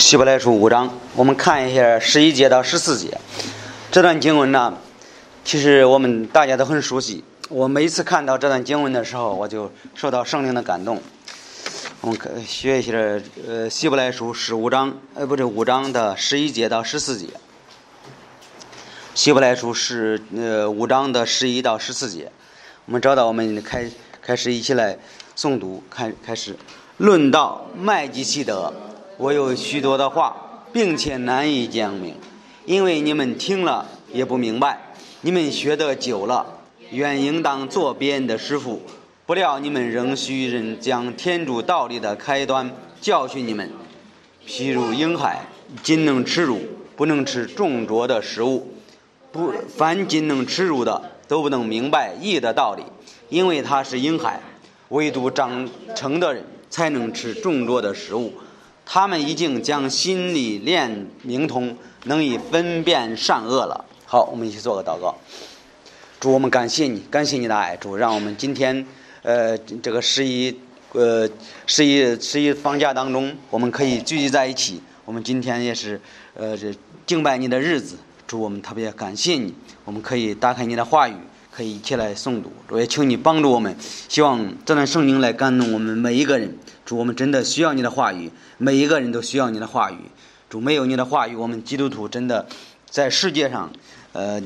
希伯来书五章，我们看一下十一节到十四节。这段经文呢，其实我们大家都很熟悉。我每次看到这段经文的时候，我就受到圣灵的感动。我们可学一下呃希伯来书十五章，呃不是五章的十一节到十四节。希伯来书是呃五章的十一到十四节。我们找到，我们开开始一起来诵读，开开始论到麦基西德。我有许多的话，并且难以讲明，因为你们听了也不明白。你们学得久了，原应当做别人的师傅，不料你们仍需人将天主道理的开端教训你们。譬如婴孩，仅能吃乳，不能吃重浊的食物。不，凡仅能吃乳的，都不能明白义的道理，因为他是婴孩。唯独长成的人，才能吃重浊的食物。他们已经将心理练明通，能以分辨善恶了。好，我们一起做个祷告。主，我们感谢你，感谢你的爱，主，让我们今天，呃，这个十一，呃，十一十一放假当中，我们可以聚集在一起。我们今天也是，呃，这敬拜你的日子。主，我们特别感谢你，我们可以打开你的话语，可以一起来诵读。主，也求你帮助我们，希望这段圣经来感动我们每一个人。主，我们真的需要你的话语。每一个人都需要你的话语，主没有你的话语，我们基督徒真的在世界上，呃，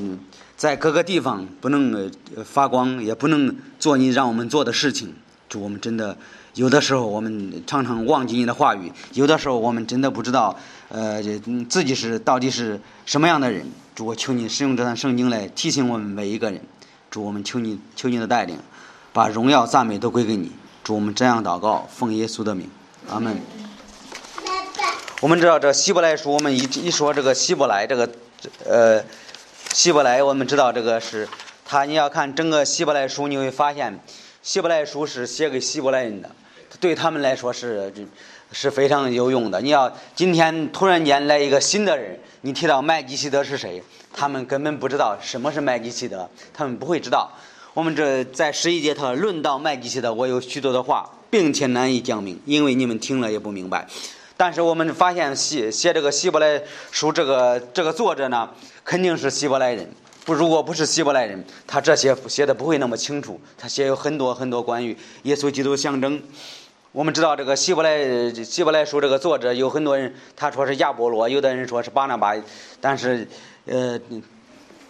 在各个地方不能发光，也不能做你让我们做的事情。主，我们真的有的时候我们常常忘记你的话语，有的时候我们真的不知道，呃，自己是到底是什么样的人。主，我求你使用这段圣经来提醒我们每一个人。主，我们求你，求你的带领，把荣耀赞美都归给你。主，我们这样祷告，奉耶稣的名，阿门。我们知道这希伯来书，我们一一说这个希伯来这个，呃，希伯来，我们知道这个是他。你要看整个希伯来书，你会发现，希伯来书是写给希伯来人的，对他们来说是是非常有用的。你要今天突然间来一个新的人，你提到麦基希德是谁，他们根本不知道什么是麦基希德，他们不会知道。我们这在十一节他论到麦基希德，我有许多的话，并且难以讲明，因为你们听了也不明白。但是我们发现写写这个希伯来书这个这个作者呢，肯定是希伯来人。不，如果不是希伯来人，他这些写的不会那么清楚。他写有很多很多关于耶稣基督象征。我们知道这个希伯来希伯来书这个作者有很多人，他说是亚波罗，有的人说是巴拿巴，但是呃。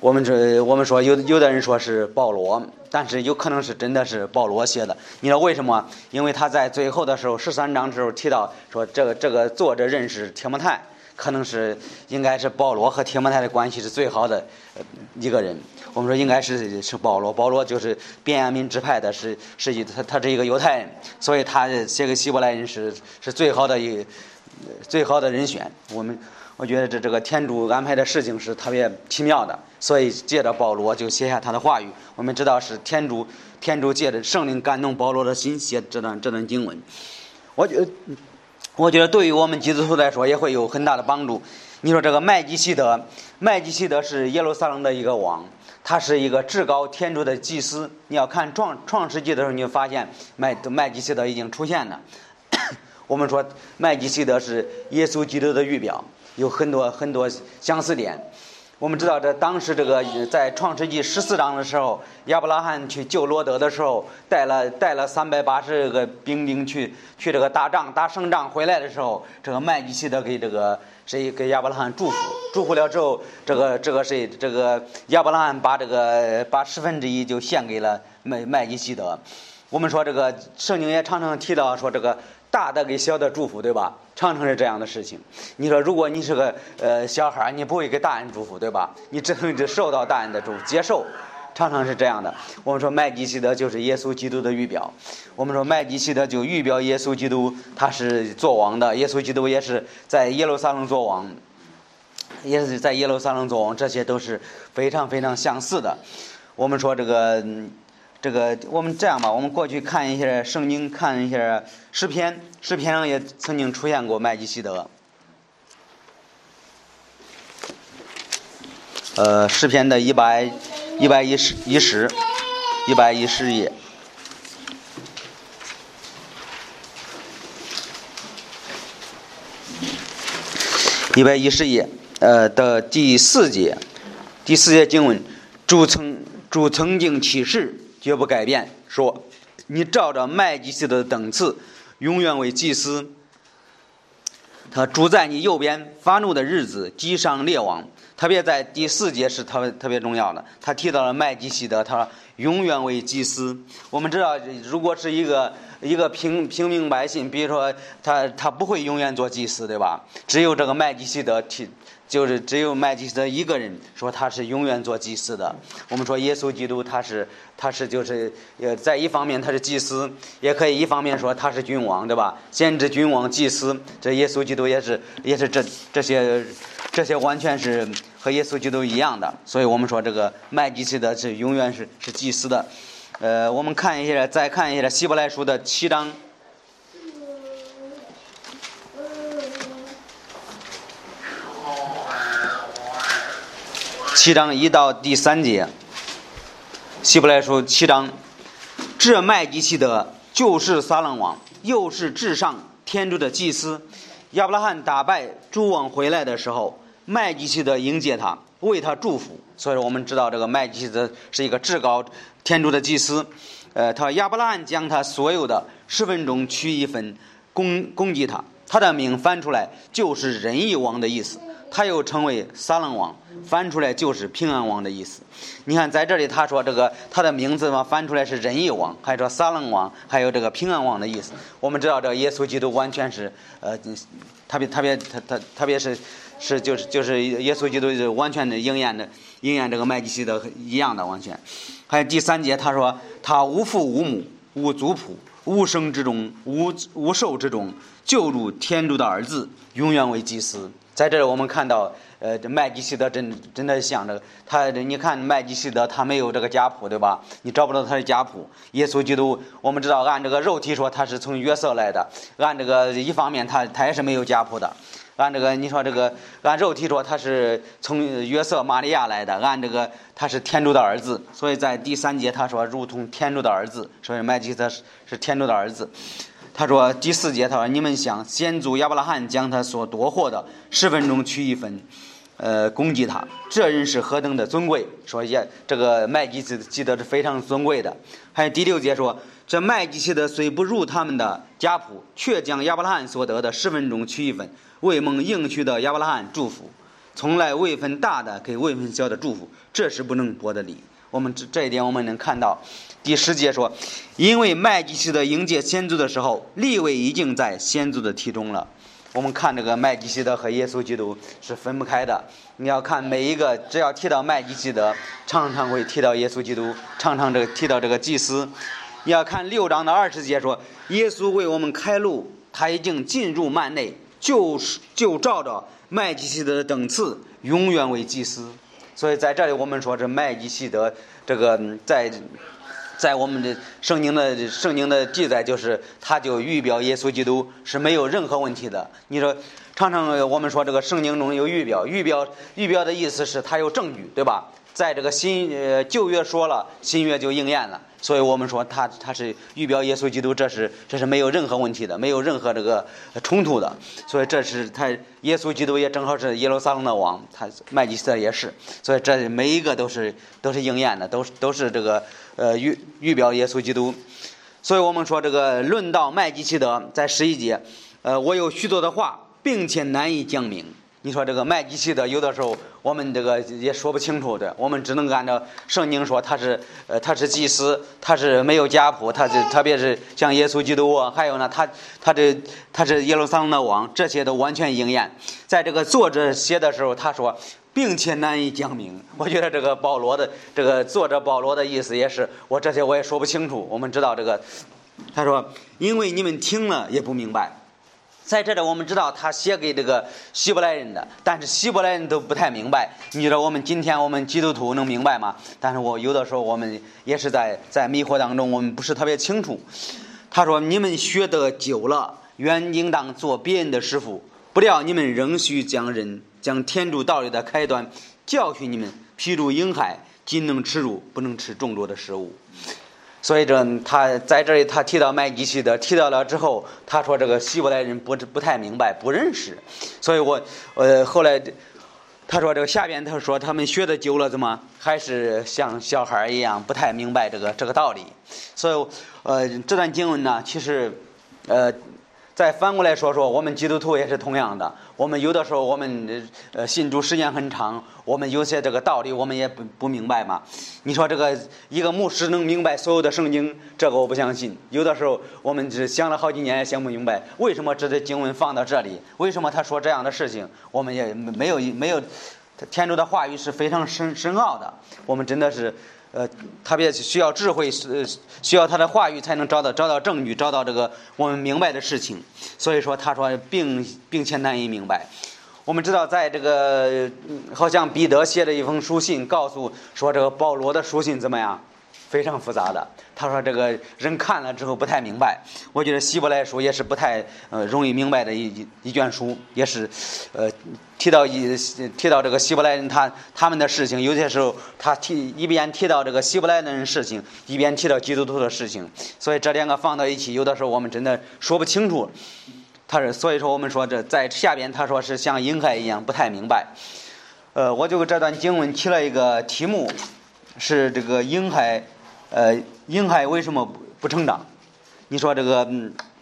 我们这，我们说有有的人说是保罗，但是有可能是真的是保罗写的。你知道为什么？因为他在最后的时候，十三章的时候提到说，这个这个作者认识提摩太，可能是应该是保罗和提摩太的关系是最好的一个人。我们说应该是是保罗，保罗就是便雅悯支派的，是是一他他是一个犹太人，所以他写给希伯来人是是最好的一最好的人选。我们。我觉得这这个天主安排的事情是特别奇妙的，所以借着保罗就写下他的话语。我们知道是天主，天主借着圣灵感动保罗的心写这段这段经文。我觉得，我觉得对于我们基督徒来说也会有很大的帮助。你说这个麦基希德，麦基希德是耶路撒冷的一个王，他是一个至高天主的祭司。你要看创创世纪的时候，你就发现麦麦基希德已经出现了。我们说麦基希德是耶稣基督的预表。有很多很多相似点。我们知道，这当时这个在创世纪十四章的时候，亚伯拉罕去救罗德的时候，带了带了三百八十个兵丁去去这个打仗打胜仗回来的时候，这个麦基希德给这个谁给亚伯拉罕祝福，祝福了之后，这个这个谁这个亚伯拉罕把这个把十分之一就献给了麦麦基希德。我们说这个圣经也常常提到说这个。大的给小的祝福，对吧？常常是这样的事情。你说，如果你是个呃小孩你不会给大人祝福，对吧？你只能就受到大人的祝福，接受，常常是这样的。我们说麦基希德就是耶稣基督的预表。我们说麦基希德就预表耶稣基督，他是做王的。耶稣基督也是在耶路撒冷做王，也是在耶路撒冷做王，这些都是非常非常相似的。我们说这个。这个我们这样吧，我们过去看一下圣经，看一下诗篇，诗篇上也曾经出现过麦基希德。呃，诗篇的一百一百一十一十一百一十页。一百一十页，呃的第四节，第四节经文，主曾主曾经启示，绝不改变，说你照着麦基洗德的等次，永远为祭司。他住在你右边，发怒的日子击伤列王。特别在第四节是特别特别重要的，他提到了麦基洗德，他永远为祭司。我们知道，如果是一个一个平平民百姓，比如说他他不会永远做祭司，对吧？只有这个麦基洗德提。就是只有麦基的一个人说他是永远做祭司的。我们说耶稣基督他是他是就是呃在一方面他是祭司，也可以一方面说他是君王，对吧？先知、君王、祭司，这耶稣基督也是也是这这些这些完全是和耶稣基督一样的。所以我们说这个麦基洗德是永远是是祭司的。呃，我们看一下，再看一下希伯来书的七章。七章一到第三节，希伯来书七章，这麦基洗德就是撒冷王，又是至上天主的祭司。亚伯拉罕打败诸王回来的时候，麦基洗德迎接他，为他祝福。所以说，我们知道这个麦基洗德是一个至高天主的祭司。呃，他亚伯拉罕将他所有的十分钟取一分，攻攻击他。他的名翻出来就是仁义王的意思。他又称为撒冷王，翻出来就是平安王的意思。你看，在这里他说这个他的名字嘛，翻出来是仁义王，还说撒冷王，还有这个平安王的意思。我们知道，这个耶稣基督完全是呃，特别特别他他特别是是就是就是耶稣基督是完全的应验的应验这个麦基洗德一样的完全。还有第三节他说他无父无母无族谱无生之中无无寿之中救助天主的儿子永远为祭司。在这里，我们看到，呃，这麦基希德真真的像这个，他，你看麦基希德他没有这个家谱，对吧？你找不到他的家谱。耶稣基督，我们知道，按这个肉体说，他是从约瑟来的；按这个一方面，他他也是没有家谱的。按这个，你说这个，按肉体说，他是从约瑟、玛利亚来的；按这个，他是天主的儿子。所以在第三节他说，如同天主的儿子，所以麦基希德是天主的儿子。他说第四节，他说你们想先祖亚伯拉罕将他所夺获的十分钟取一分，呃，攻击他，这人是何等的尊贵？说也这个麦基斯记得是非常尊贵的。还有第六节说，这麦基斯德虽不入他们的家谱，却将亚伯拉罕所得的十分钟取一分，为蒙应许的亚伯拉罕祝福，从来未分大的给未分小的祝福，这是不能驳的理。我们这这一点我们能看到。第十节说，因为麦基希德迎接先祖的时候，立位已经在先祖的体中了。我们看这个麦基希德和耶稣基督是分不开的。你要看每一个，只要提到麦基希德，常常会提到耶稣基督，常常这个提到这个祭司。你要看六章的二十节说，耶稣为我们开路，他已经进入幔内，就是就照着麦基希德的等次，永远为祭司。所以在这里我们说，这麦基希德这个在。在我们的圣经的圣经的记载，就是他就预表耶稣基督是没有任何问题的。你说，常常我们说这个圣经中有预表，预表预表的意思是他有证据，对吧？在这个新呃旧约说了，新约就应验了。所以我们说他他是预表耶稣基督，这是这是没有任何问题的，没有任何这个冲突的。所以这是他耶稣基督也正好是耶路撒冷的王，他麦基色也是。所以这每一个都是都是应验的，都是都是这个呃预预表耶稣基督。所以我们说这个论到麦基奇德在十一节，呃，我有许多的话，并且难以讲明。你说这个麦基洗德，有的时候我们这个也说不清楚的，我们只能按照圣经说他是，呃，他是祭司，他是没有家谱，他是特别是像耶稣基督啊，还有呢，他他这他是耶路撒冷的王，这些都完全应验。在这个作者写的时候，他说，并且难以讲明。我觉得这个保罗的这个作者保罗的意思也是，我这些我也说不清楚。我们知道这个，他说，因为你们听了也不明白。在这里，我们知道他写给这个希伯来人的，但是希伯来人都不太明白。你知道我们今天我们基督徒能明白吗？但是我有的时候我们也是在在迷惑当中，我们不是特别清楚。他说：“你们学得久了，原应当做别人的师傅，不料你们仍需将人将天主道理的开端教训你们，譬如婴孩，仅能吃乳，不能吃众多的食物。”所以这他在这里他提到麦基洗德，提到了之后，他说这个希伯来人不不太明白，不认识。所以我呃后来他说这个下边他说他们学的久了，怎么还是像小孩一样不太明白这个这个道理。所以呃这段经文呢，其实呃。再反过来说说，我们基督徒也是同样的。我们有的时候，我们呃信主时间很长，我们有些这个道理我们也不不明白嘛。你说这个一个牧师能明白所有的圣经，这个我不相信。有的时候我们只想了好几年也想不明白，为什么这些经文放到这里？为什么他说这样的事情？我们也没有没有，天主的话语是非常深深奥的。我们真的是。呃，特别需要智慧，是需要他的话语才能找到找到证据，找到这个我们明白的事情。所以说，他说并并且难以明白。我们知道，在这个好像彼得写了一封书信，告诉说这个保罗的书信怎么样？非常复杂的，他说这个人看了之后不太明白。我觉得希伯来书也是不太呃容易明白的一一一卷书，也是，呃提到一提到这个希伯来人他他们的事情，有些时候他提一边提到这个希伯来人事情，一边提到基督徒的事情，所以这两个放到一起，有的时候我们真的说不清楚。他是所以说我们说这在下边他说是像婴孩一样不太明白。呃，我就这段经文起了一个题目，是这个婴孩。呃，婴孩为什么不不成长？你说这个，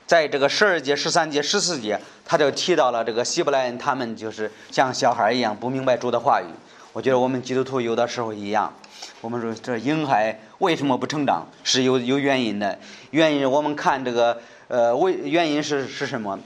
在这个十二节、十三节、十四节，他就提到了这个希伯来人，他们就是像小孩一样不明白主的话语。我觉得我们基督徒有的时候一样。我们说这婴孩为什么不成长？是有有原因的。原因我们看这个，呃，为原因是是什么？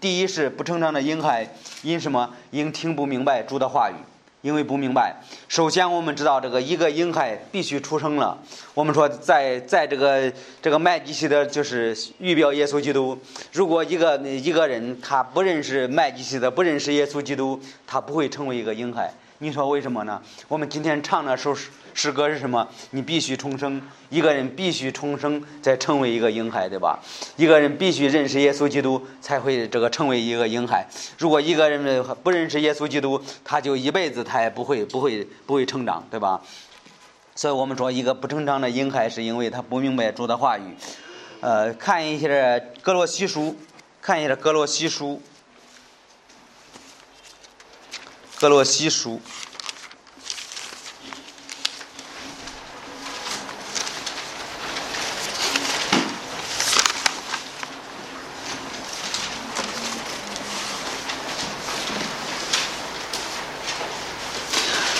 第一是不成长的婴孩因什么？因听不明白主的话语。因为不明白，首先我们知道这个一个婴孩必须出生了。我们说在在这个这个麦基西德就是预表耶稣基督。如果一个一个人他不认识麦基西德，不认识耶稣基督，他不会成为一个婴孩。你说为什么呢？我们今天唱那首诗诗歌是什么？你必须重生，一个人必须重生，再成为一个婴孩，对吧？一个人必须认识耶稣基督，才会这个成为一个婴孩。如果一个人不认识耶稣基督，他就一辈子他也不会不会不会成长，对吧？所以我们说，一个不成长的婴孩，是因为他不明白主的话语。呃，看一下格罗西书，看一下格罗西书。格罗西书，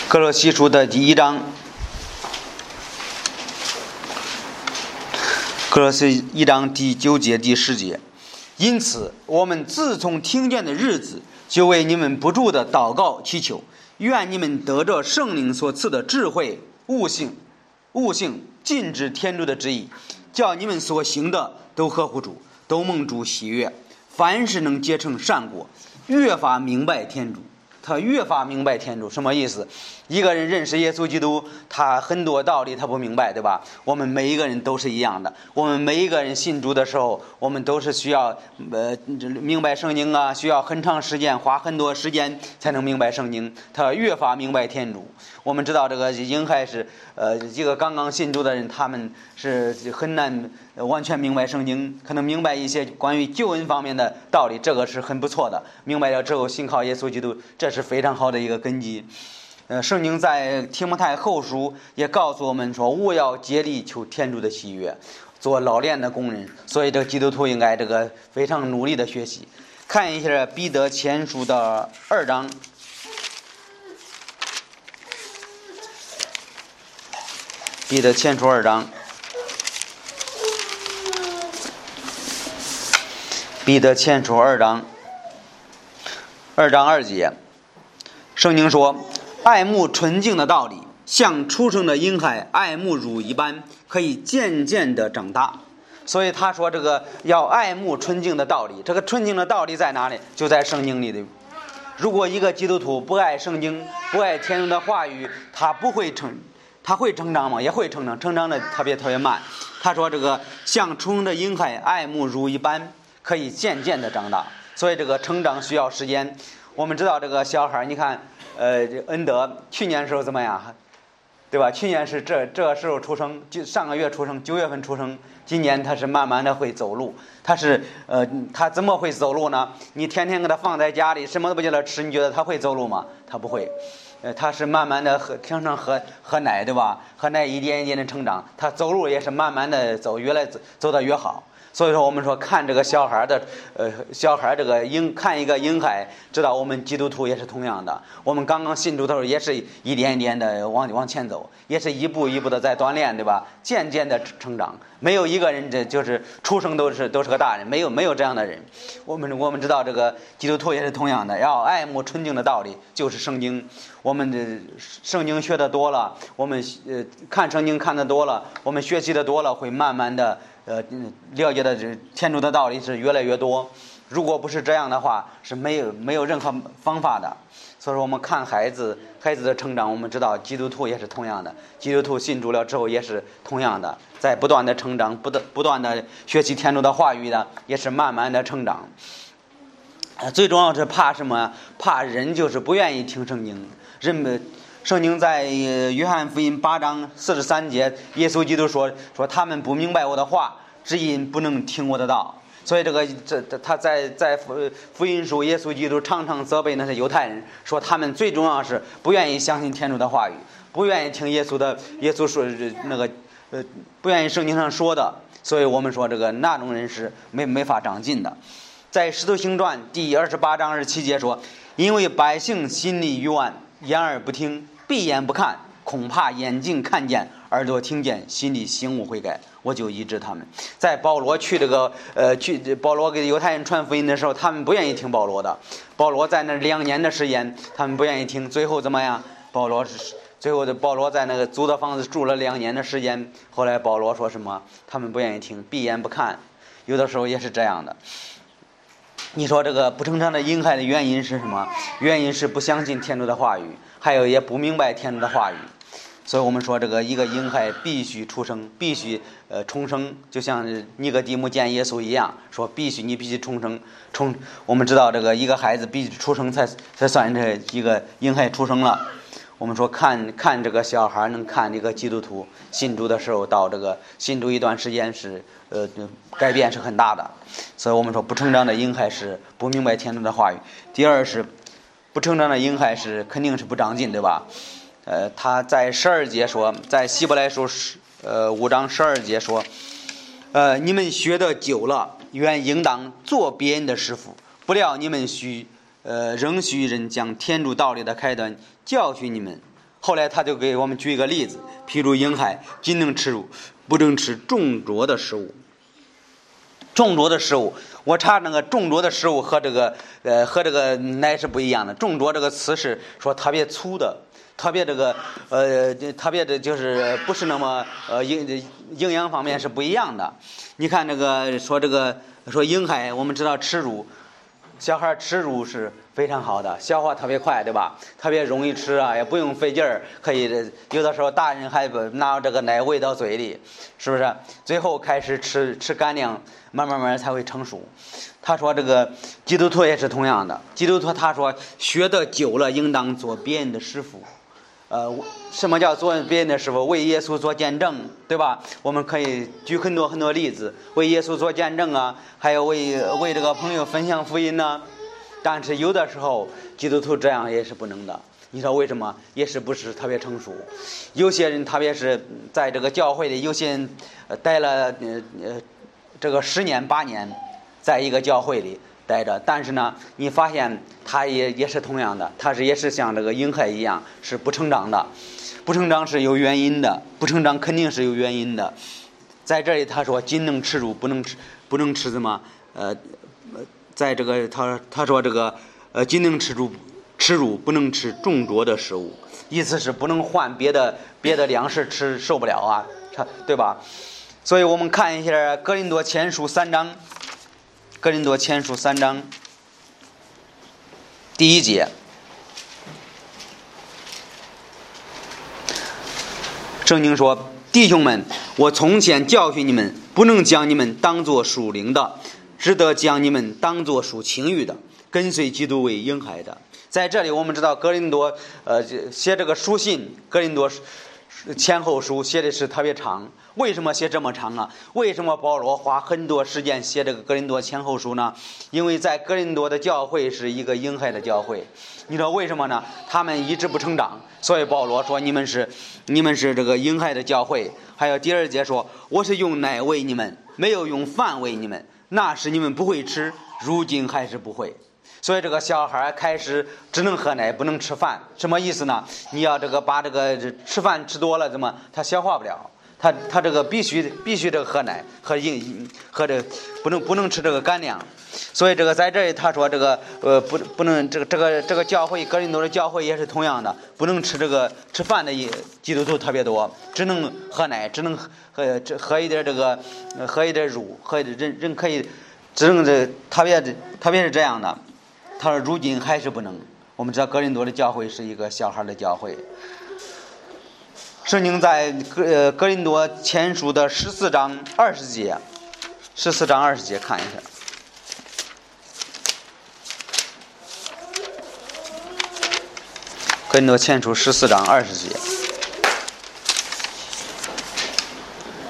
格罗西书的第一章，格罗西一章第九节第十节，因此我们自从听见的日子。就为你们不住的祷告祈求，愿你们得着圣灵所赐的智慧、悟性、悟性，禁止天主的旨意，叫你们所行的都合乎主，都蒙主喜悦，凡是能结成善果，越发明白天主。他越发明白天主什么意思？一个人认识耶稣基督，他很多道理他不明白，对吧？我们每一个人都是一样的。我们每一个人信主的时候，我们都是需要呃明白圣经啊，需要很长时间，花很多时间才能明白圣经。他越发明白天主。我们知道这个婴孩是呃一个刚刚信主的人，他们是很难完全明白圣经，可能明白一些关于救恩方面的道理，这个是很不错的。明白了之后，信靠耶稣基督，这是非常好的一个根基。呃，圣经在提摩太后书也告诉我们说，勿要竭力求天主的喜悦，做老练的工人。所以，这个基督徒应该这个非常努力的学习。看一下彼得前书的二章。彼得前书二章，彼得前书二章，二章二节，圣经说：“爱慕纯净的道理，像出生的婴孩爱慕乳一般，可以渐渐的长大。”所以他说：“这个要爱慕纯净的道理，这个纯净的道理在哪里？就在圣经里的。如果一个基督徒不爱圣经，不爱天主的话语，他不会成。”他会成长吗？也会成长，成长的特别特别慢。他说：“这个像虫的婴孩爱慕如一般，可以渐渐的长大。所以这个成长需要时间。我们知道这个小孩你看，呃，恩德去年时候怎么样？对吧？去年是这这时候出生，就上个月出生，九月份出生。今年他是慢慢的会走路，他是呃，他怎么会走路呢？你天天给他放在家里，什么都不叫他吃，你觉得他会走路吗？他不会，呃，他是慢慢的喝，平常喝喝奶，对吧？喝奶一点一点的成长，他走路也是慢慢的走，越来走走得越好。所以说，我们说看这个小孩的，呃，小孩这个婴看一个婴孩，知道我们基督徒也是同样的。我们刚刚信主的时候，也是一点一点的往往前走，也是一步一步的在锻炼，对吧？渐渐的成长。没有一个人这就是出生都是都是个大人，没有没有这样的人。我们我们知道这个基督徒也是同样的，要爱慕纯净的道理，就是圣经。我们的圣经学的多了，我们呃看圣经看的多了，我们学习的多了，会慢慢的。呃，了解的这天主的道理是越来越多。如果不是这样的话，是没有没有任何方法的。所以说，我们看孩子孩子的成长，我们知道基督徒也是同样的。基督徒信主了之后也是同样的，在不断的成长，不断不断的学习天主的话语呢，也是慢慢的成长。最重要是怕什么？怕人就是不愿意听圣经。人们。圣经在约翰福音八章四十三节，耶稣基督说：“说他们不明白我的话，只因不能听我的道。”所以这个这他在在福福音书，耶稣基督常常责备那些犹太人，说他们最重要是不愿意相信天主的话语，不愿意听耶稣的耶稣说那个呃不愿意圣经上说的。所以我们说这个那种人是没没法长进的。在使徒行传第二十八章二十七节说：“因为百姓心里愚顽，言而不听。”闭眼不看，恐怕眼睛看见，耳朵听见，心里醒悟悔改，我就医治他们。在保罗去这个呃去保罗给犹太人传福音的时候，他们不愿意听保罗的。保罗在那两年的时间，他们不愿意听。最后怎么样？保罗是最后的保罗在那个租的房子住了两年的时间。后来保罗说什么？他们不愿意听，闭眼不看。有的时候也是这样的。你说这个不成长的婴孩的原因是什么？原因是不相信天主的话语。还有也不明白天主的话语，所以我们说这个一个婴孩必须出生，必须呃重生，就像尼格底母见耶稣一样，说必须你必须重生，重我们知道这个一个孩子必须出生才才算这一个婴孩出生了。我们说看看这个小孩能看这个基督徒信主的时候到这个信主一段时间是呃改变是很大的，所以我们说不成长的婴孩是不明白天主的话语。第二是。不成长的婴孩是肯定是不长进，对吧？呃，他在十二节说，在希伯来书十呃五章十二节说，呃，你们学的久了，原应当做别人的师傅，不料你们需呃仍需人将天主道理的开端教训你们。后来他就给我们举一个例子，譬如婴孩仅能吃肉，不能吃重浊的食物。重浊的食物。我查那个重浊的食物和这个呃和这个奶是不一样的。重浊这个词是说特别粗的，特别这个呃特别的就是不是那么呃营营养方面是不一样的。你看这个说这个说婴孩，我们知道吃乳，小孩吃乳是非常好的，消化特别快，对吧？特别容易吃啊，也不用费劲儿，可以有的时候大人还不拿这个奶喂到嘴里，是不是？最后开始吃吃干粮。慢慢慢才会成熟。他说：“这个基督徒也是同样的。基督徒他说学的久了，应当做别人的师傅。呃，什么叫做别人的师傅？为耶稣做见证，对吧？我们可以举很多很多例子，为耶稣做见证啊，还有为为这个朋友分享福音呢。但是有的时候基督徒这样也是不能的。你说为什么？也是不是特别成熟？有些人，特别是在这个教会里，有些人待了呃呃。”这个十年八年，在一个教会里待着，但是呢，你发现他也也是同样的，他是也是像这个婴孩一样是不成长的，不成长是有原因的，不成长肯定是有原因的。在这里他说仅能吃乳，不能吃不能吃什么？呃，在这个他他说这个呃仅能吃肉，吃肉不能吃重浊的食物，意思是不能换别的别的粮食吃，受不了啊，对吧？所以我们看一下《格林多前书》三章，《格林多前书》三章第一节，圣经说：“弟兄们，我从前教训你们，不能将你们当作属灵的，只得将你们当作属情欲的，跟随基督为婴孩的。”在这里，我们知道格林多呃写这个书信，格林多前后书写的是特别长，为什么写这么长啊？为什么保罗花很多时间写这个格林多前后书呢？因为在格林多的教会是一个婴孩的教会，你知道为什么呢？他们一直不成长，所以保罗说你们是你们是这个婴孩的教会。还有第二节说，我是用奶喂你们，没有用饭喂你们，那时你们不会吃，如今还是不会。所以这个小孩开始只能喝奶，不能吃饭，什么意思呢？你要这个把这个吃饭吃多了，怎么他消化不了？他他这个必须必须这个喝奶，喝饮喝这不能不能吃这个干粮。所以这个在这里他说这个呃不不能这个这个这个教会格林多的教会也是同样的，不能吃这个吃饭的基督徒特别多，只能喝奶，只能喝喝一点这个喝一点乳，喝人人可以只能这特别特别是这样的。他说：“如今还是不能。我们知道格林多的教会是一个小孩的教会。圣经在格呃格林多前书的十四章二十节，十四章二十节看一下。格林多前书十四章二十节，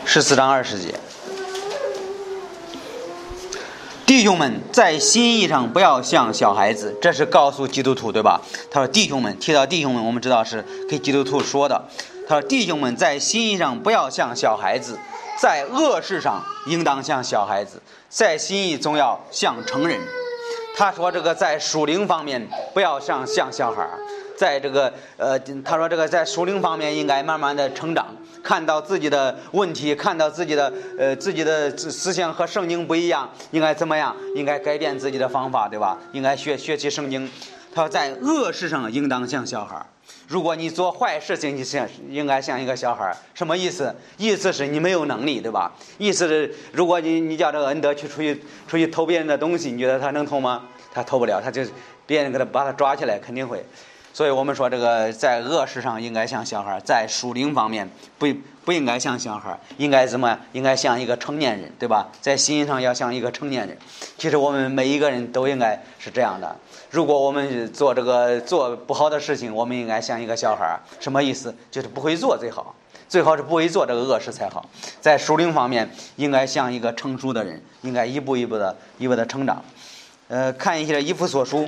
十四章二十节。”弟兄们，在心意上不要像小孩子，这是告诉基督徒，对吧？他说：“弟兄们，提到弟兄们，我们知道是给基督徒说的。他说：弟兄们，在心意上不要像小孩子，在恶事上应当像小孩子，在心意总要像成人。他说这个在属灵方面不要像像小孩儿，在这个呃，他说这个在属灵方面应该慢慢的成长。”看到自己的问题，看到自己的呃自己的思想和圣经不一样，应该怎么样？应该改变自己的方法，对吧？应该学学习圣经。他说在恶事上应当像小孩儿。如果你做坏事情，你像应该像一个小孩儿。什么意思？意思是你没有能力，对吧？意思是如果你你叫这个恩德去出去出去偷别人的东西，你觉得他能偷吗？他偷不了，他就别人给他把他抓起来，肯定会。所以我们说，这个在恶事上应该像小孩，在属灵方面不不应该像小孩，应该怎么？应该像一个成年人，对吧？在心上要像一个成年人。其实我们每一个人都应该是这样的。如果我们做这个做不好的事情，我们应该像一个小孩。什么意思？就是不会做最好，最好是不会做这个恶事才好。在属灵方面，应该像一个成熟的人，应该一步一步的、一步的成长。呃，看一下《以弗所书》，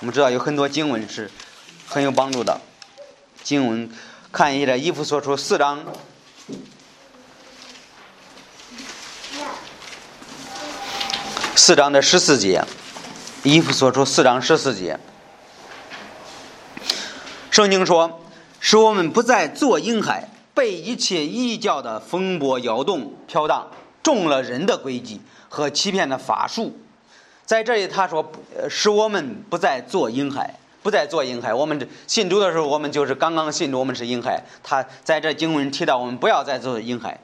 我们知道有很多经文是。很有帮助的经文，看一下这衣服所出四章，四章的十四节，衣服所出四章十四节，圣经说，使我们不再做婴孩，被一切异教的风波摇动飘荡，中了人的诡计和欺骗的法术。在这里他说，使我们不再做婴孩。不再做婴孩。我们信主的时候，我们就是刚刚信主，我们是婴孩。他在这经文提到，我们不要再做婴孩。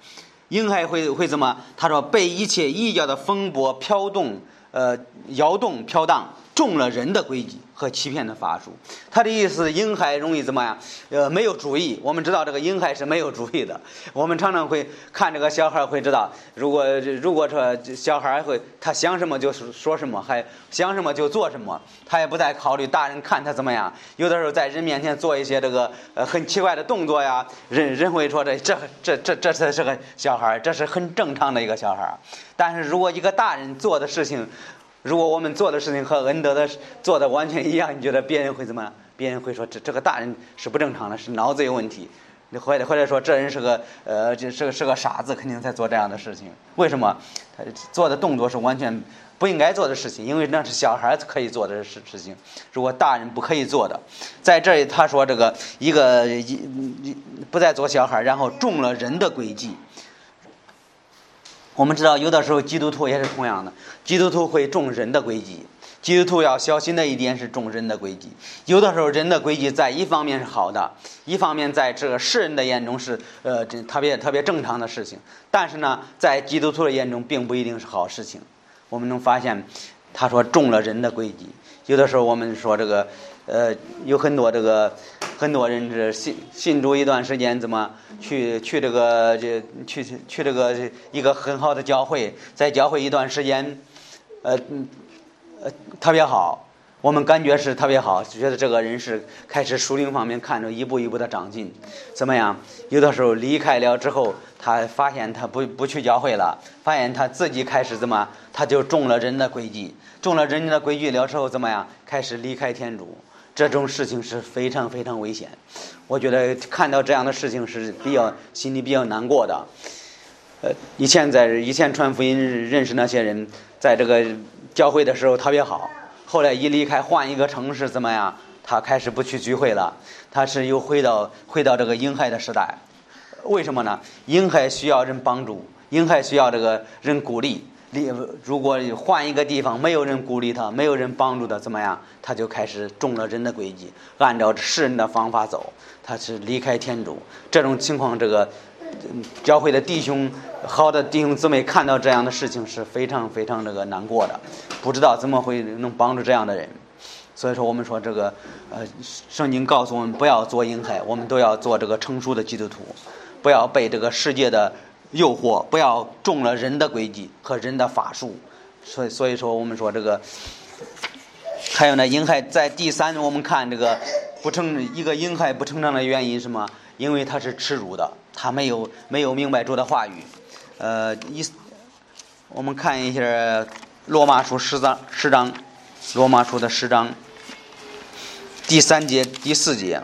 婴孩会会怎么？他说被一切异教的风波飘动，呃，摇动飘荡。中了人的诡计和欺骗的法术，他的意思，婴孩容易怎么样？呃，没有主意。我们知道这个婴孩是没有主意的。我们常常会看这个小孩，会知道，如果如果说小孩会他想什么就说什么，还想什么就做什么，他也不再考虑大人看他怎么样。有的时候在人面前做一些这个呃很奇怪的动作呀，人人会说这这这这这才是个小孩，这是很正常的一个小孩。但是如果一个大人做的事情，如果我们做的事情和恩德的做的完全一样，你觉得别人会怎么？别人会说这这个大人是不正常的，是脑子有问题。你或者或者说这人是个呃，这是个是个傻子，肯定在做这样的事情。为什么？他做的动作是完全不应该做的事情，因为那是小孩可以做的事事情。如果大人不可以做的，在这里他说这个一个一一不再做小孩，然后中了人的诡计。我们知道，有的时候基督徒也是同样的，基督徒会中人的诡计。基督徒要小心的一点是中人的诡计。有的时候，人的诡计在一方面是好的，一方面在这个世人的眼中是呃这特别特别正常的事情。但是呢，在基督徒的眼中，并不一定是好事情。我们能发现，他说中了人的诡计。有的时候，我们说这个呃，有很多这个。很多人是信信主一段时间，怎么去去这个这去去这个一个很好的教会，在教会一段时间，呃呃特别好，我们感觉是特别好，觉得这个人是开始属灵方面看着一步一步的长进，怎么样？有的时候离开了之后，他发现他不不去教会了，发现他自己开始怎么，他就中了人的诡计，中了人家的诡计了之后怎么样？开始离开天主，这种事情是非常非常危险。我觉得看到这样的事情是比较心里比较难过的。呃，以前在以前传福音认识那些人，在这个教会的时候特别好。后来一离开，换一个城市怎么样？他开始不去聚会了。他是又回到回到这个婴孩的时代。为什么呢？婴孩需要人帮助，婴孩需要这个人鼓励。离如果换一个地方，没有人鼓励他，没有人帮助他，怎么样？他就开始中了人的诡计，按照世人的方法走。他是离开天主。这种情况，这个教会的弟兄。好的弟兄姊妹看到这样的事情是非常非常这个难过的，不知道怎么会能帮助这样的人，所以说我们说这个呃，圣经告诉我们不要做婴孩，我们都要做这个成熟的基督徒，不要被这个世界的诱惑，不要中了人的诡计和人的法术，所以所以说我们说这个，还有呢，婴孩在第三，我们看这个不成一个婴孩不成长的原因什么？因为他是耻辱的，他没有没有明白主的话语。呃，一，我们看一下《罗马书》十章十章，《罗马书》的十章，第三节、第四节，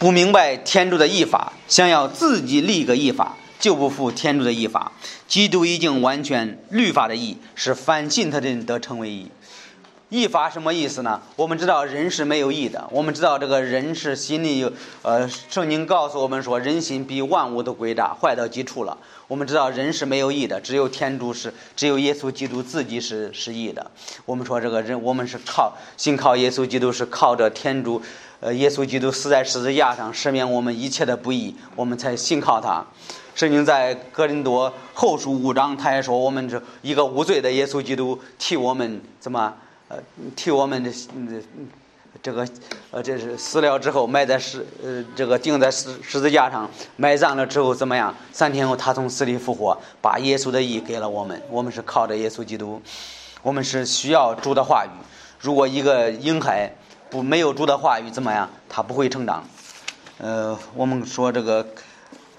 不明白天主的义法，想要自己立个义法，就不服天主的义法。基督已经完全律法的义，是凡信他的人得成为义。义法什么意思呢？我们知道人是没有义的，我们知道这个人是心里有，呃，圣经告诉我们说，人心比万物都诡诈，坏到极处了。我们知道人是没有义的，只有天主是，只有耶稣基督自己是是义的。我们说这个人，我们是靠信靠耶稣基督，是靠着天主，呃，耶稣基督死在十字架上，赦免我们一切的不义，我们才信靠他。圣经在哥林多后书五章，他也说，我们这一个无罪的耶稣基督替我们怎么？呃，替我们的嗯，这个呃，这是死了之后埋在十呃，这个钉在十十字架上埋葬了之后怎么样？三天后他从死里复活，把耶稣的义给了我们。我们是靠着耶稣基督，我们是需要主的话语。如果一个婴孩不没有主的话语怎么样？他不会成长。呃，我们说这个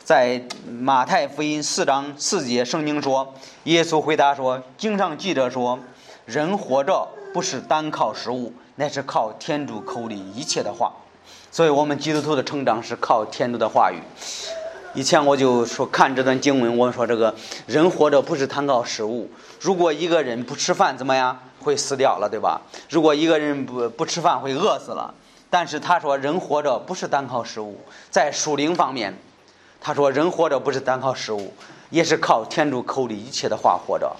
在马太福音四章四节，圣经说，耶稣回答说：“经上记着说，人活着。”不是单靠食物，乃是靠天主口里一切的话。所以，我们基督徒的成长是靠天主的话语。以前我就说看这段经文，我说这个人活着不是单靠食物。如果一个人不吃饭，怎么样会死掉了，对吧？如果一个人不不吃饭会饿死了。但是他说人活着不是单靠食物，在属灵方面，他说人活着不是单靠食物，也是靠天主口里一切的话活着。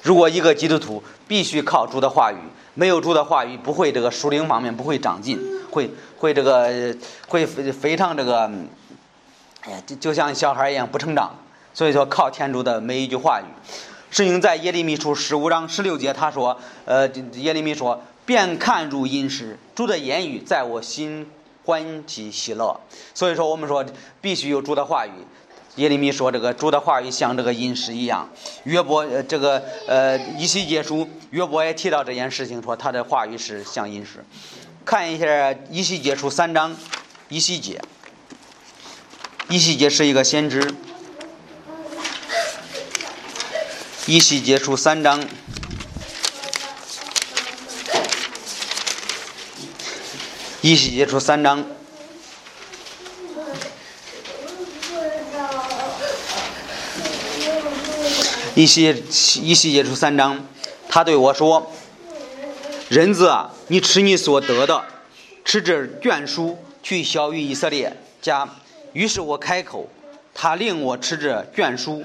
如果一个基督徒必须靠主的话语，没有主的话语，不会这个属灵方面不会长进，会会这个会非常这个，哎呀，就就像小孩一样不成长。所以说，靠天主的每一句话语。圣经在耶利米书十五章十六节，他说：“呃，耶利米说，便看如饮食，主的言语在我心欢喜喜乐。”所以说，我们说必须有主的话语。耶利米说：“这个主的话语像这个饮食一样。”约伯，这个呃，以西结书，约伯也提到这件事情，说他的话语是像饮食。看一下以西结书三章，以西结，以西结是一个先知。以西结出三章，以西结出三章。一西一西结出三章，他对我说：“人子啊，你吃你所得的，吃这卷书去销于以色列家。”于是我开口，他令我吃这卷书，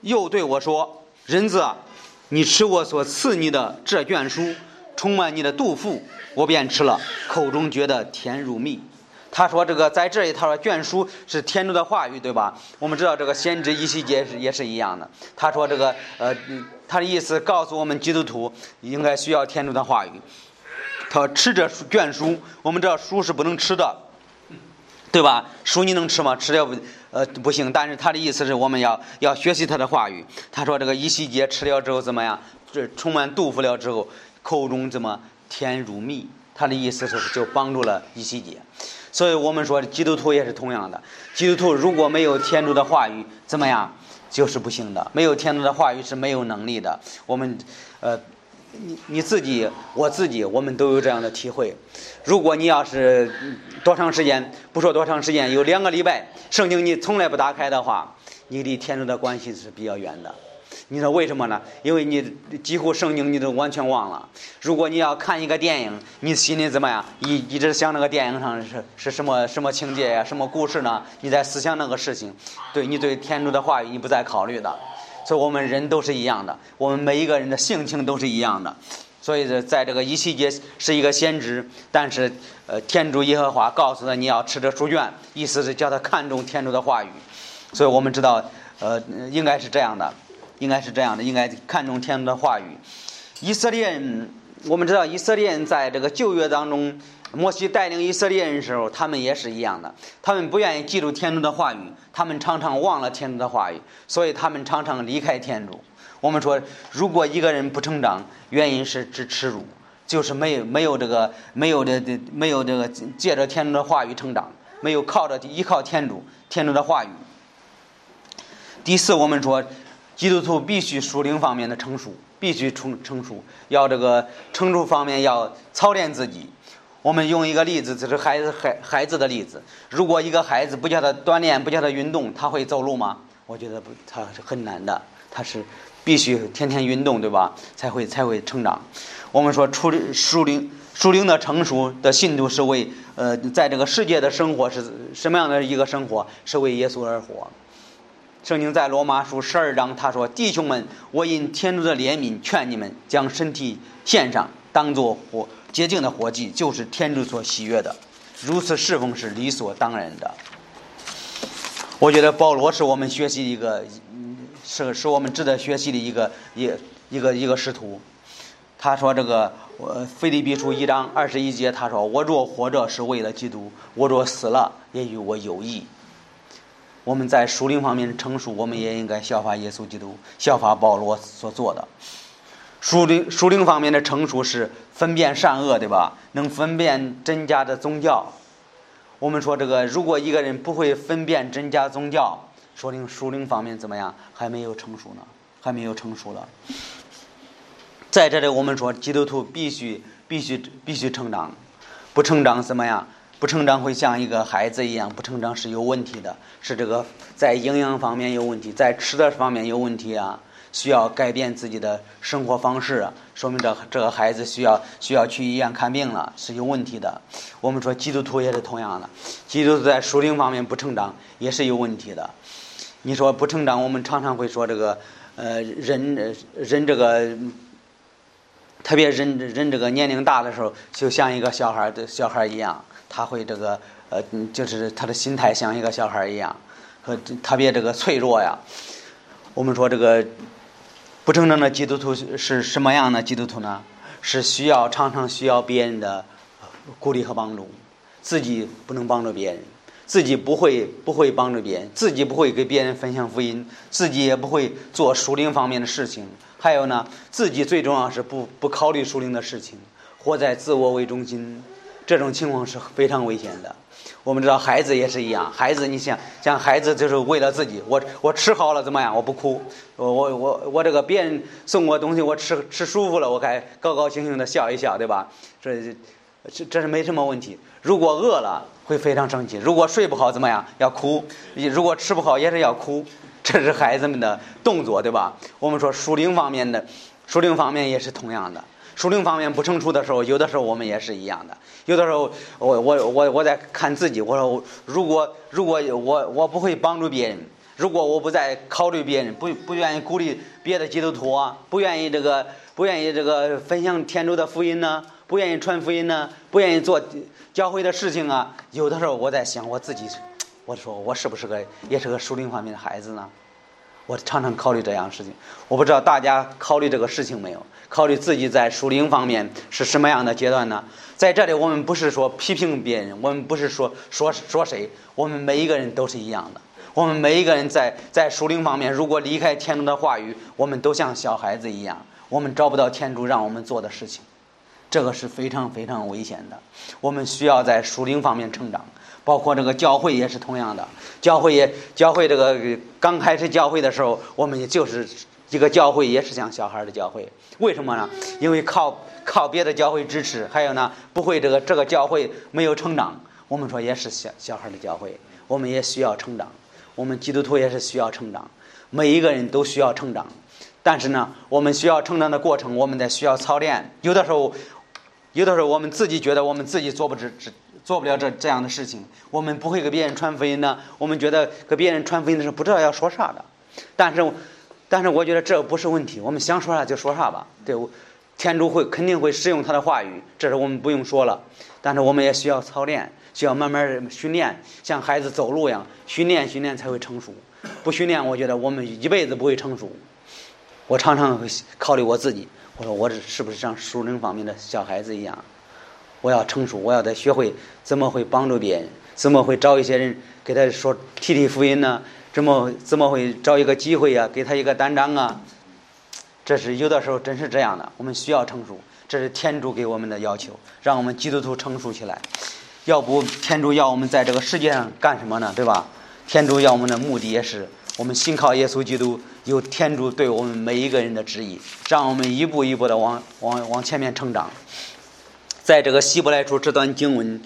又对我说：“人子，你吃我所赐你的这卷书，充满你的肚腹，我便吃了，口中觉得甜如蜜。”他说：“这个在这里，他说卷书是天主的话语，对吧？我们知道这个先知一细节是也是一样的。他说这个呃，他的意思告诉我们基督徒应该需要天主的话语。他说吃这卷书，我们知道书是不能吃的，对吧？书你能吃吗？吃了不呃不行。但是他的意思是我们要要学习他的话语。他说这个一细节吃了之后怎么样？这充满肚腹了之后，口中怎么甜如蜜？他的意思是就帮助了一西结。所以我们说基督徒也是同样的，基督徒如果没有天主的话语，怎么样就是不行的。没有天主的话语是没有能力的。我们，呃，你你自己，我自己，我们都有这样的体会。如果你要是多长时间，不说多长时间，有两个礼拜，圣经你从来不打开的话，你离天主的关系是比较远的。你说为什么呢？因为你几乎圣经你都完全忘了。如果你要看一个电影，你心里怎么样？一一直想那个电影上是是什么什么情节呀，什么故事呢？你在思想那个事情，对你对天主的话语你不再考虑的。所以我们人都是一样的，我们每一个人的性情都是一样的。所以在这个一细节是一个先知，但是呃，天主耶和华告诉他你要吃这书卷，意思是叫他看重天主的话语。所以我们知道，呃，应该是这样的。应该是这样的，应该看重天主的话语。以色列，我们知道以色列人在这个旧约当中，摩西带领以色列人的时候，他们也是一样的。他们不愿意记住天主的话语，他们常常忘了天主的话语，所以他们常常离开天主。我们说，如果一个人不成长，原因是只耻辱，就是没有没有这个没有的的没有这个借着天主的话语成长，没有靠着依靠天主天主的话语。第四，我们说。基督徒必须属灵方面的成熟，必须成成熟，要这个成熟方面要操练自己。我们用一个例子，就是孩子孩孩子的例子。如果一个孩子不叫他锻炼，不叫他运动，他会走路吗？我觉得不，他是很难的。他是必须天天运动，对吧？才会才会成长。我们说，处理属灵属灵的成熟的信徒是为呃，在这个世界的生活是什么样的一个生活？是为耶稣而活。圣经在罗马书十二章，他说：“弟兄们，我因天主的怜悯，劝你们将身体献上，当作活洁净的活祭，就是天主所喜悦的。如此侍奉是理所当然的。”我觉得保罗是我们学习一个，是是我们值得学习的一个一一个一个师徒。他说：“这个我腓立比书一章二十一节，他说：我若活着是为了基督，我若死了也与我有益。”我们在属灵方面成熟，我们也应该效法耶稣基督，效法保罗所做的。属灵属灵方面的成熟是分辨善恶，对吧？能分辨真假的宗教。我们说这个，如果一个人不会分辨真假宗教，说明属灵方面怎么样？还没有成熟呢，还没有成熟了。在这里，我们说基督徒必须必须必须成长，不成长怎么样？不成长会像一个孩子一样，不成长是有问题的，是这个在营养方面有问题，在吃的方面有问题啊，需要改变自己的生活方式，说明这这个孩子需要需要去医院看病了，是有问题的。我们说基督徒也是同样的，基督徒在属灵方面不成长也是有问题的。你说不成长，我们常常会说这个呃人人这个。特别人人这个年龄大的时候，就像一个小孩的小孩一样，他会这个呃，就是他的心态像一个小孩一样，和特别这个脆弱呀。我们说这个不成长的基督徒是什么样的基督徒呢？是需要常常需要别人的鼓励和帮助，自己不能帮助别人，自己不会不会帮助别人，自己不会给别人分享福音，自己也不会做属灵方面的事情。还有呢，自己最重要是不不考虑属灵的事情，活在自我为中心，这种情况是非常危险的。我们知道孩子也是一样，孩子你想像孩子就是为了自己，我我吃好了怎么样？我不哭，我我我我这个别人送我东西，我吃吃舒服了，我该高高兴兴的笑一笑，对吧？这这这是没什么问题。如果饿了会非常生气，如果睡不好怎么样？要哭，如果吃不好也是要哭。这是孩子们的动作，对吧？我们说属灵方面的，属灵方面也是同样的。属灵方面不成熟的时候，有的时候我们也是一样的。有的时候，我我我我在看自己，我说如果如果我我不会帮助别人，如果我不再考虑别人，不不愿意鼓励别的基督徒啊，不愿意这个不愿意这个分享天主的福音呢，不愿意传福音呢，不愿意做教会的事情啊，有的时候我在想我自己。我说我是不是个也是个属灵方面的孩子呢？我常常考虑这样事情。我不知道大家考虑这个事情没有？考虑自己在属灵方面是什么样的阶段呢？在这里，我们不是说批评别人，我们不是说说说谁，我们每一个人都是一样的。我们每一个人在在属灵方面，如果离开天主的话语，我们都像小孩子一样，我们找不到天主让我们做的事情。这个是非常非常危险的。我们需要在属灵方面成长，包括这个教会也是同样的。教会也教会这个刚开始教会的时候，我们也就是一个教会，也是像小孩的教会。为什么呢？因为靠靠别的教会支持，还有呢，不会这个这个教会没有成长。我们说也是小小孩的教会，我们也需要成长。我们基督徒也是需要成长，每一个人都需要成长。但是呢，我们需要成长的过程，我们得需要操练。有的时候。有的时候，我们自己觉得我们自己做不这这做不了这这样的事情，我们不会给别人传福音呢。我们觉得给别人传福音的时候不知道要说啥的。但是，但是我觉得这不是问题，我们想说啥就说啥吧。对，天主会肯定会使用他的话语，这是我们不用说了。但是我们也需要操练，需要慢慢训练，像孩子走路一样，训练训练才会成熟。不训练，我觉得我们一辈子不会成熟。我常常考虑我自己。我说我这是不是像属灵方面的小孩子一样？我要成熟，我要得学会怎么会帮助别人，怎么会找一些人给他说提提福音呢？怎么怎么会找一个机会呀？给他一个单张啊？这是有的时候真是这样的。我们需要成熟，这是天主给我们的要求，让我们基督徒成熟起来。要不天主要我们在这个世界上干什么呢？对吧？天主要我们的目的也是。我们信靠耶稣基督，有天主对我们每一个人的旨意，让我们一步一步的往往往前面成长。在这个希伯来书这段经文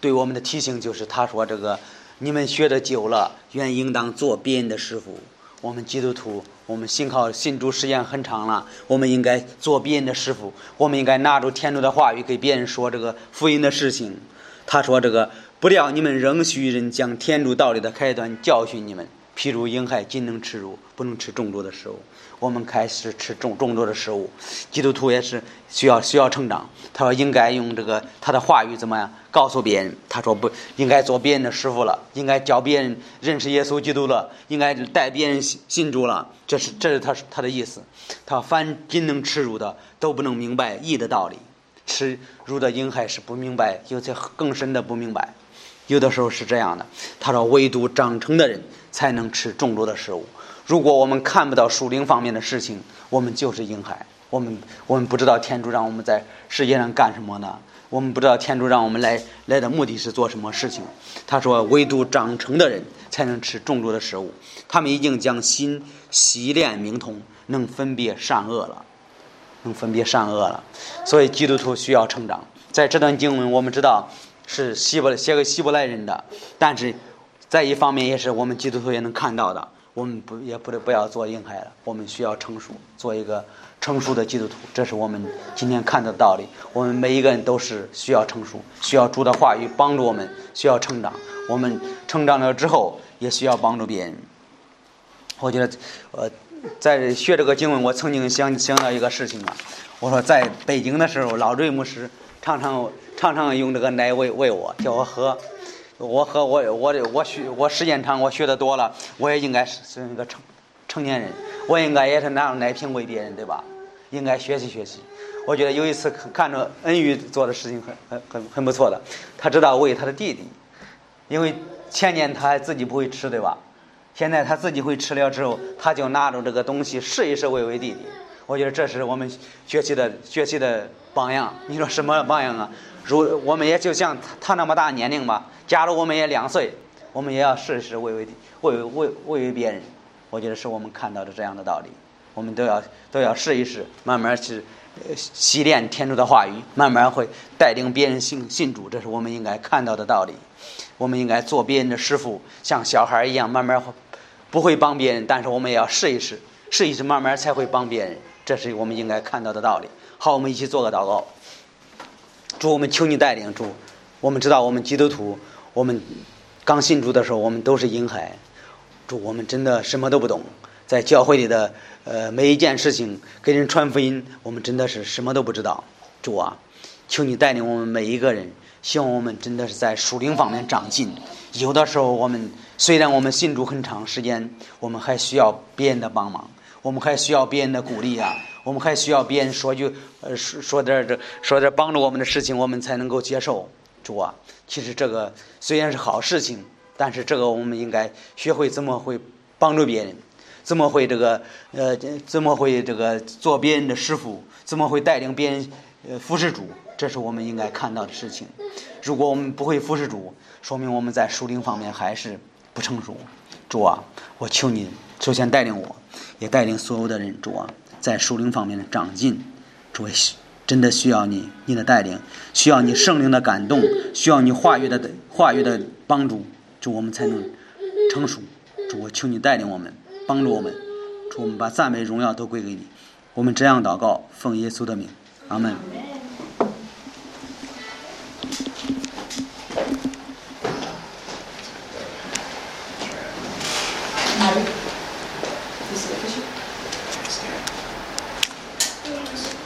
对我们的提醒就是，他说：“这个你们学的久了，愿应当做别人的师傅。”我们基督徒，我们信靠信主时间很长了，我们应该做别人的师傅。我们应该拿住天主的话语，给别人说这个福音的事情。他说：“这个不料你们仍需人将天主道理的开端教训你们。”譬如婴孩仅能吃肉，不能吃重多的食物。我们开始吃重重多的食物，基督徒也是需要需要成长。他说应该用这个他的话语怎么样告诉别人？他说不应该做别人的师傅了，应该教别人认识耶稣基督了，应该带别人信信主了。这是这是他他的意思。他凡仅能吃肉的都不能明白义的道理，吃肉的婴孩是不明白，有些更深的不明白。有的时候是这样的。他说唯独长成的人。才能吃众多的食物。如果我们看不到属灵方面的事情，我们就是婴孩。我们我们不知道天主让我们在世界上干什么呢？我们不知道天主让我们来来的目的是做什么事情。他说，唯独长成的人才能吃众多的食物。他们已经将心洗练明通，能分别善恶了，能分别善恶了。所以基督徒需要成长。在这段经文，我们知道是希伯写给希伯来人的，但是。再一方面也是我们基督徒也能看到的，我们不也不不要做婴孩了，我们需要成熟，做一个成熟的基督徒，这是我们今天看的道理。我们每一个人都是需要成熟，需要主的话语帮助我们，需要成长。我们成长了之后，也需要帮助别人。我觉得，呃，在学这个经文，我曾经想想到一个事情啊，我说在北京的时候，老瑞牧师常常常常用这个奶喂喂我，叫我喝。我和我我的我学我时间长我学的多了，我也应该是是一个成成年人，我应该也是拿着奶瓶喂别人，对吧？应该学习学习。我觉得有一次看着恩宇做的事情很很很很不错的，他知道喂他的弟弟，因为前年他还自己不会吃，对吧？现在他自己会吃了之后，他就拿着这个东西试一试喂喂弟弟。我觉得这是我们学习的学习的榜样。你说什么榜样啊？如我们也就像他那么大年龄吧。假如我们也两岁，我们也要试试喂喂喂喂喂喂别人。我觉得是我们看到的这样的道理，我们都要都要试一试，慢慢去习练天主的话语，慢慢会带领别人信信主。这是我们应该看到的道理。我们应该做别人的师傅，像小孩一样，慢慢不会帮别人，但是我们也要试一试，试一试，慢慢才会帮别人。这是我们应该看到的道理。好，我们一起做个祷告。主，我们求你带领主。我们知道，我们基督徒。我们刚信主的时候，我们都是婴孩，主，我们真的什么都不懂，在教会里的呃每一件事情给人传福音，我们真的是什么都不知道。主啊，求你带领我们每一个人，希望我们真的是在属灵方面长进。有的时候，我们虽然我们信主很长时间，我们还需要别人的帮忙，我们还需要别人的鼓励啊，我们还需要别人说句呃说说点这说点帮助我们的事情，我们才能够接受。主啊，其实这个虽然是好事情，但是这个我们应该学会怎么会帮助别人，怎么会这个呃怎么会这个做别人的师傅，怎么会带领别人呃服侍主，这是我们应该看到的事情。如果我们不会服侍主，说明我们在属灵方面还是不成熟。主啊，我求你首先带领我，也带领所有的人。主啊，在属灵方面的长进，主真的需要你，你的带领，需要你圣灵的感动，需要你话语的话语的帮助，主我们才能成熟。主，我求你带领我们，帮助我们。主，我们把赞美荣耀都归给你。我们这样祷告，奉耶稣的名，阿门。